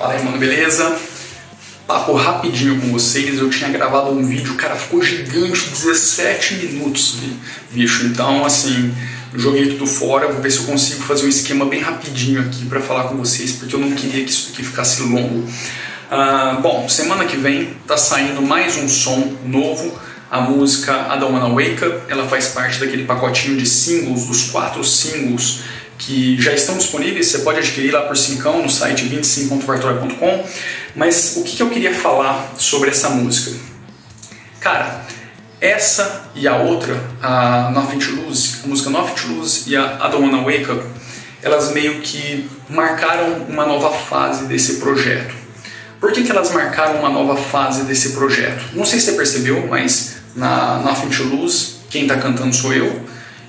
Fala aí, mano, beleza? Papo rapidinho com vocês, eu tinha gravado um vídeo, cara, ficou gigante, 17 minutos, bicho. Então, assim, joguei tudo fora, vou ver se eu consigo fazer um esquema bem rapidinho aqui para falar com vocês, porque eu não queria que isso aqui ficasse longo. Ah, bom, semana que vem tá saindo mais um som novo, a música Wanna Wake Up, ela faz parte daquele pacotinho de singles, dos quatro singles que já estão disponíveis, você pode adquirir lá por 5 no site 25.vartora.com. Mas o que, que eu queria falar sobre essa música? Cara, essa e a outra, a Nothing to Lose, a música Nothing to Lose e a I Don't Wanna Wake Up, elas meio que marcaram uma nova fase desse projeto. Por que, que elas marcaram uma nova fase desse projeto? Não sei se você percebeu, mas na Nothing to Lose, quem está cantando sou eu.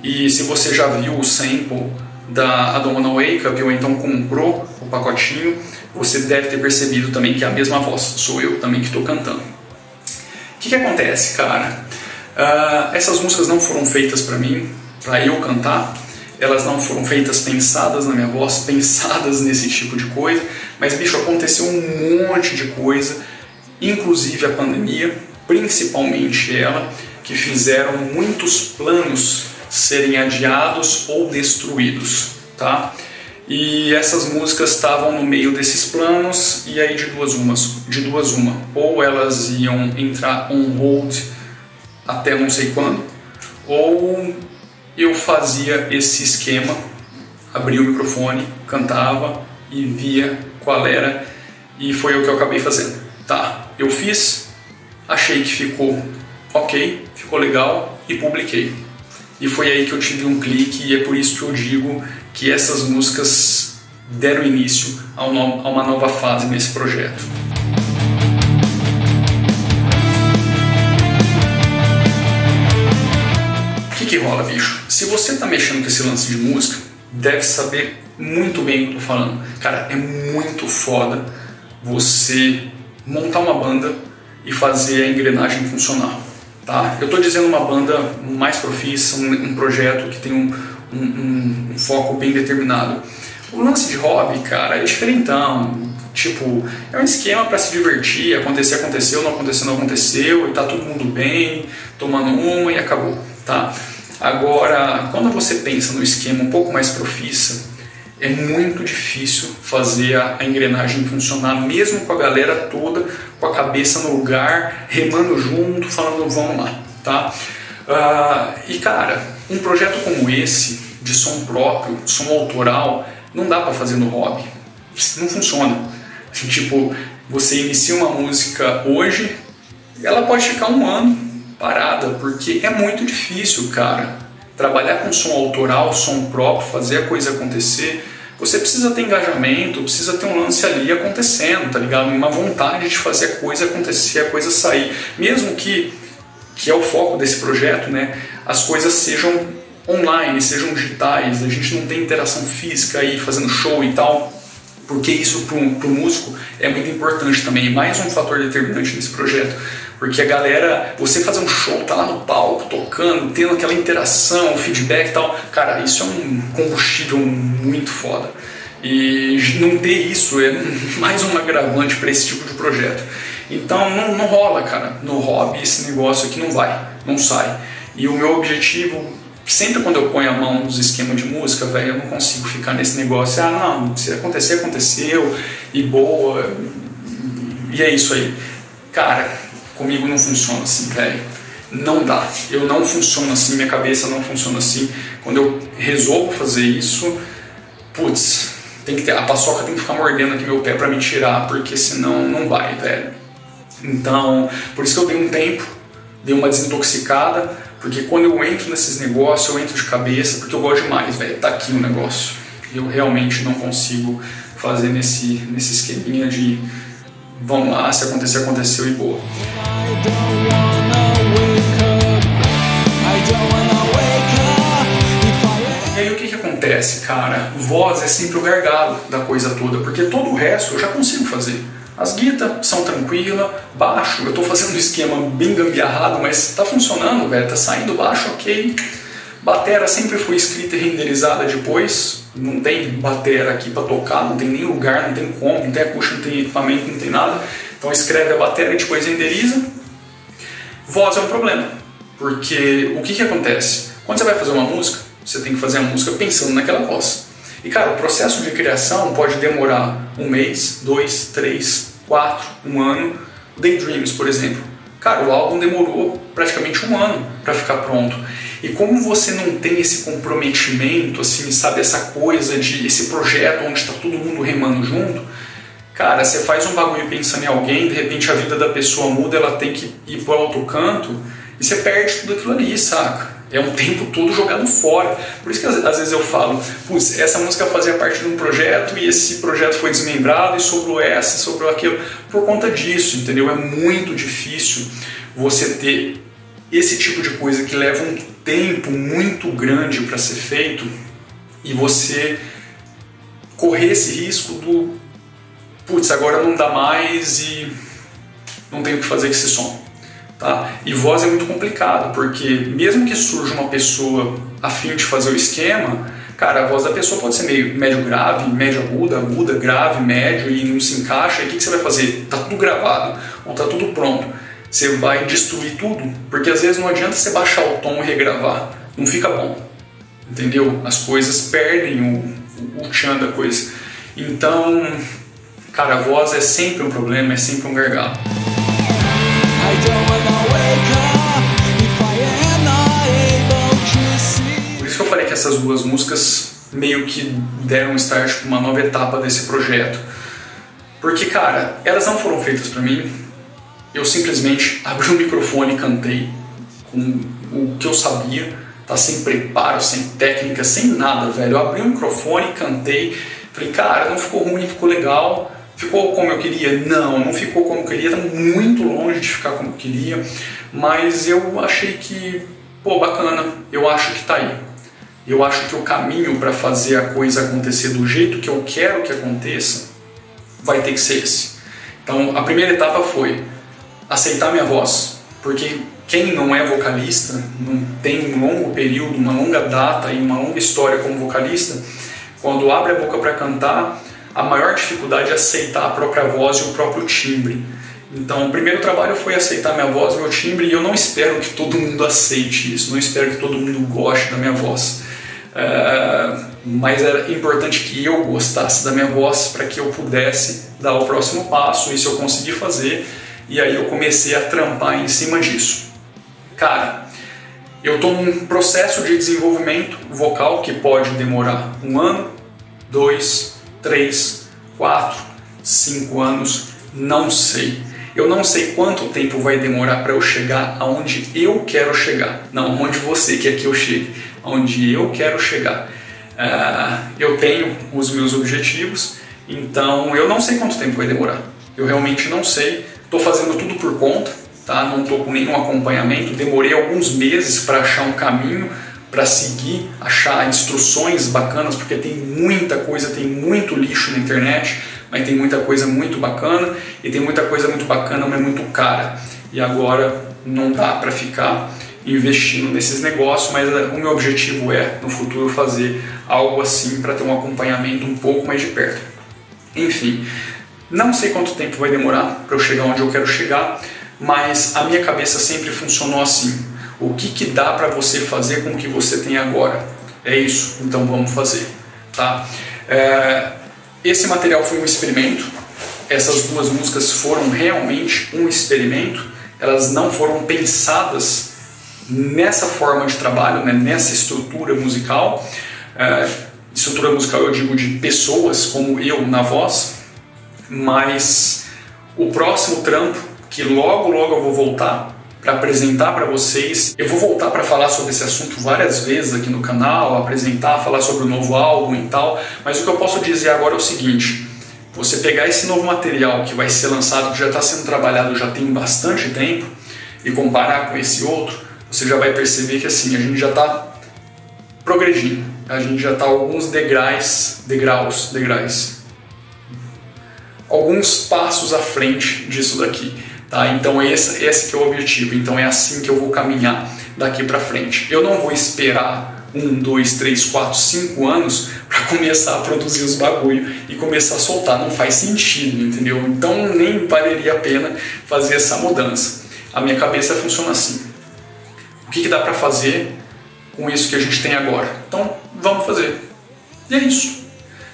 E se você já viu o sample da Adona Wake Up ou então comprou o pacotinho, você deve ter percebido também que é a mesma voz, sou eu também que estou cantando. O que, que acontece, cara? Uh, essas músicas não foram feitas para mim, para eu cantar, elas não foram feitas pensadas na minha voz, pensadas nesse tipo de coisa, mas bicho, aconteceu um monte de coisa, inclusive a pandemia, principalmente ela, que fizeram muitos planos serem adiados ou destruídos, tá? E essas músicas estavam no meio desses planos e aí de duas umas, de duas uma, ou elas iam entrar on hold até não sei quando, ou eu fazia esse esquema, abria o microfone, cantava e via qual era e foi o que eu acabei fazendo. Tá, eu fiz, achei que ficou ok, ficou legal e publiquei. E foi aí que eu tive um clique, e é por isso que eu digo que essas músicas deram início a uma nova fase nesse projeto. O que, que rola, bicho? Se você está mexendo com esse lance de música, deve saber muito bem o que eu tô falando. Cara, é muito foda você montar uma banda e fazer a engrenagem funcionar. Tá? Eu estou dizendo uma banda mais profissa, um, um projeto que tem um, um, um, foco bem determinado. O lance de hobby, cara, é diferentão. Tipo, é um esquema para se divertir, acontecer, aconteceu, não aconteceu, não aconteceu, e tá todo mundo bem, tomando uma e acabou, tá? Agora, quando você pensa no esquema um pouco mais profissa, é muito difícil fazer a, engrenagem funcionar, mesmo com a galera toda com a cabeça no lugar, remando junto, falando vamos lá, tá? Uh, e cara, um projeto como esse, de som próprio, som autoral, não dá para fazer no hobby, não funciona. Assim, tipo, você inicia uma música hoje, ela pode ficar um ano parada, porque é muito difícil, cara trabalhar com som autoral, som próprio, fazer a coisa acontecer, você precisa ter engajamento, precisa ter um lance ali acontecendo, tá ligado? Uma vontade de fazer a coisa acontecer, a coisa sair. Mesmo que, que é o foco desse projeto, né? As coisas sejam online, sejam digitais, a gente não tem interação física aí fazendo show e tal, porque isso para o músico é muito importante também, mais um fator determinante nesse projeto porque a galera, você fazer um show, tá lá no palco, tocando, tendo aquela interação, feedback e tal, cara, isso é um combustível muito foda. E não ter isso é mais um agravante para esse tipo de projeto. Então não, não rola, cara. No hobby esse negócio aqui não vai, não sai. E o meu objetivo, sempre quando eu ponho a mão nos esquemas de música, velho, eu não consigo ficar nesse negócio. Ah, não, se acontecer, aconteceu, e boa, e é isso aí. Cara, Comigo não funciona assim, velho. Não dá. Eu não funciono assim, minha cabeça não funciona assim. Quando eu resolvo fazer isso, putz, tem que ter, a paçoca tem que ficar mordendo aqui meu pé para me tirar, porque senão não vai, velho. Então, por isso que eu dei um tempo, dei uma desintoxicada, porque quando eu entro nesses negócios, eu entro de cabeça, porque eu gosto demais, velho. Tá aqui o negócio. Eu realmente não consigo fazer nesse, nesse esqueminha de vamos lá, se acontecer, aconteceu e boa. E aí o que, que acontece, cara? Voz é sempre o gargalo da coisa toda, porque todo o resto eu já consigo fazer. As guitas são tranquilas, baixo, eu estou fazendo um esquema bem gambiarrado, mas está funcionando, velho, tá saindo baixo, ok. Batera sempre foi escrita e renderizada depois, não tem bateria aqui para tocar, não tem nem lugar, não tem como, não tem acústico, não tem equipamento, não tem nada. Então escreve a bateria e depois renderiza. Voz é um problema, porque o que, que acontece? Quando você vai fazer uma música, você tem que fazer a música pensando naquela voz. E cara, o processo de criação pode demorar um mês, dois, três, quatro, um ano. Daydreams, por exemplo. Cara, o álbum demorou praticamente um ano para ficar pronto. E como você não tem esse comprometimento, assim, sabe, essa coisa de esse projeto onde está todo mundo remando junto, cara, você faz um bagulho pensando em alguém, de repente a vida da pessoa muda, ela tem que ir para outro canto e você perde tudo aquilo ali, saca? É um tempo todo jogado fora. Por isso que às vezes eu falo, putz, essa música fazia parte de um projeto e esse projeto foi desmembrado e sobrou essa, sobrou aquilo. Por conta disso, entendeu? É muito difícil você ter esse tipo de coisa que leva um tempo muito grande para ser feito e você correr esse risco do putz, agora não dá mais e não tenho o que fazer com esse som. Tá? E voz é muito complicado, porque mesmo que surja uma pessoa afim de fazer o esquema, cara, a voz da pessoa pode ser meio médio grave, médio aguda, aguda, grave, médio e não se encaixa. E o que, que você vai fazer? Tá tudo gravado ou tá tudo pronto. Você vai destruir tudo, porque às vezes não adianta você baixar o tom e regravar, não fica bom. Entendeu? As coisas perdem o, o, tchan da coisa. Então, cara, a voz é sempre um problema, é sempre um gargalo. Por essas duas músicas meio que deram start para uma nova etapa desse projeto. Porque, cara, elas não foram feitas para mim. Eu simplesmente abri o microfone e cantei com o que eu sabia, tá sem preparo, sem técnica, sem nada, velho. Eu abri o microfone, cantei, falei, cara, não ficou ruim, ficou legal Ficou como eu queria? Não, não ficou como eu queria, está muito longe de ficar como eu queria, mas eu achei que, pô, bacana, eu acho que está aí. Eu acho que o caminho para fazer a coisa acontecer do jeito que eu quero que aconteça vai ter que ser esse. Então, a primeira etapa foi aceitar minha voz, porque quem não é vocalista, não tem um longo período, uma longa data e uma longa história como vocalista, quando abre a boca para cantar, a maior dificuldade é aceitar a própria voz e o próprio timbre. Então, o primeiro trabalho foi aceitar minha voz, meu timbre, e eu não espero que todo mundo aceite isso, não espero que todo mundo goste da minha voz. Uh, mas era importante que eu gostasse da minha voz para que eu pudesse dar o próximo passo, isso eu consegui fazer, e aí eu comecei a trampar em cima disso. Cara, eu estou num processo de desenvolvimento vocal que pode demorar um ano, dois, 3, 4, 5 anos, não sei. Eu não sei quanto tempo vai demorar para eu chegar aonde eu quero chegar. Não, onde você quer que eu chegue. Aonde eu quero chegar. Uh, eu tenho os meus objetivos, então eu não sei quanto tempo vai demorar. Eu realmente não sei. Estou fazendo tudo por conta, tá? não estou com nenhum acompanhamento. Demorei alguns meses para achar um caminho para seguir, achar instruções bacanas, porque tem muita coisa, tem muito lixo na internet, mas tem muita coisa muito bacana e tem muita coisa muito bacana, mas muito cara. E agora não dá para ficar investindo nesses negócios, mas eh, o meu objetivo é no futuro fazer algo assim para ter um acompanhamento um pouco mais de perto. Enfim, não sei quanto tempo vai demorar para eu chegar onde eu quero chegar, mas a minha cabeça sempre funcionou assim o que, que dá para você fazer com o que você tem agora? É isso, então vamos fazer. Tá? É, esse material foi um experimento. Essas duas músicas foram realmente um experimento. Elas não foram pensadas nessa forma de trabalho, né? nessa estrutura musical. É, estrutura musical eu digo de pessoas como eu na voz, mas o próximo trampo, que logo logo eu vou voltar, para apresentar para vocês. Eu vou voltar para falar sobre esse assunto várias vezes aqui no canal, apresentar, falar sobre o novo álbum e tal, mas o que eu posso dizer agora é o seguinte: você pegar esse novo material que vai ser lançado, que já está sendo trabalhado já tem bastante tempo, e comparar com esse outro, você já vai perceber que assim, a gente já está progredindo, a gente já está alguns degraus, degraus, degraus, alguns passos à frente disso daqui. Tá? Então esse, esse que é o objetivo. Então é assim que eu vou caminhar daqui para frente. Eu não vou esperar um, dois, três, quatro, cinco anos para começar a produzir os bagulho e começar a soltar. Não faz sentido, entendeu? Então nem valeria a pena fazer essa mudança. A minha cabeça funciona assim. O que, que dá para fazer com isso que a gente tem agora? Então vamos fazer. E é isso.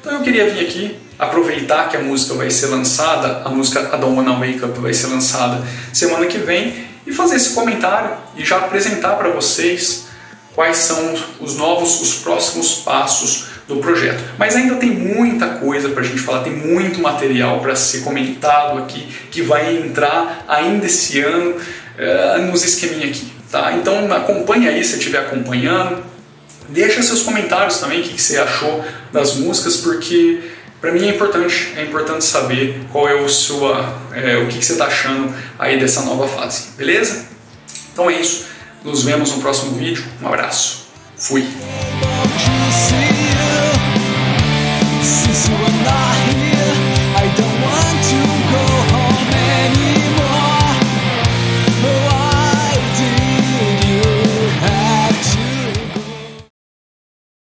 Então eu queria vir aqui aproveitar que a música vai ser lançada, a música I Don't Wanna Wake Up vai ser lançada semana que vem e fazer esse comentário e já apresentar para vocês quais são os novos, os próximos passos do projeto. Mas ainda tem muita coisa para a gente falar, tem muito material para ser comentado aqui que vai entrar ainda esse ano uh, nos esqueminha aqui. Tá? Então acompanha aí se estiver acompanhando. Deixa seus comentários também, o que, que você achou das músicas, porque para mim é importante, é importante saber qual é o sua, é, o que, que você está achando aí dessa nova fase, beleza? Então é isso, nos vemos no próximo vídeo, um abraço, fui!